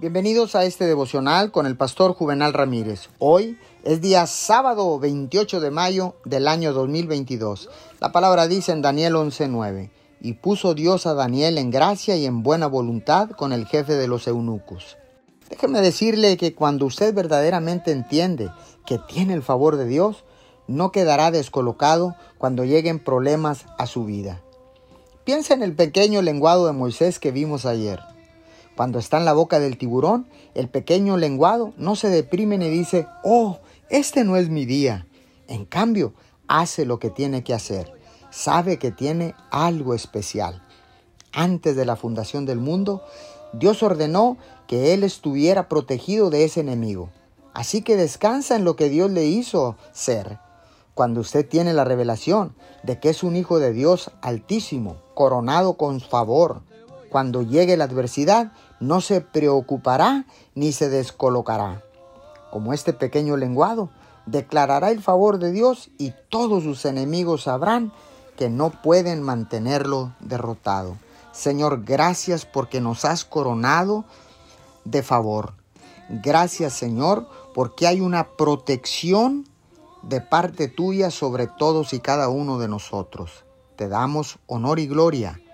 Bienvenidos a este devocional con el pastor Juvenal Ramírez. Hoy es día sábado 28 de mayo del año 2022. La palabra dice en Daniel 11:9, y puso Dios a Daniel en gracia y en buena voluntad con el jefe de los eunucos. Déjeme decirle que cuando usted verdaderamente entiende que tiene el favor de Dios, no quedará descolocado cuando lleguen problemas a su vida. Piensa en el pequeño lenguado de Moisés que vimos ayer. Cuando está en la boca del tiburón, el pequeño lenguado no se deprime ni dice, oh, este no es mi día. En cambio, hace lo que tiene que hacer. Sabe que tiene algo especial. Antes de la fundación del mundo, Dios ordenó que él estuviera protegido de ese enemigo. Así que descansa en lo que Dios le hizo ser. Cuando usted tiene la revelación de que es un hijo de Dios altísimo, coronado con favor, cuando llegue la adversidad, no se preocupará ni se descolocará. Como este pequeño lenguado, declarará el favor de Dios y todos sus enemigos sabrán que no pueden mantenerlo derrotado. Señor, gracias porque nos has coronado de favor. Gracias, Señor, porque hay una protección de parte tuya sobre todos y cada uno de nosotros. Te damos honor y gloria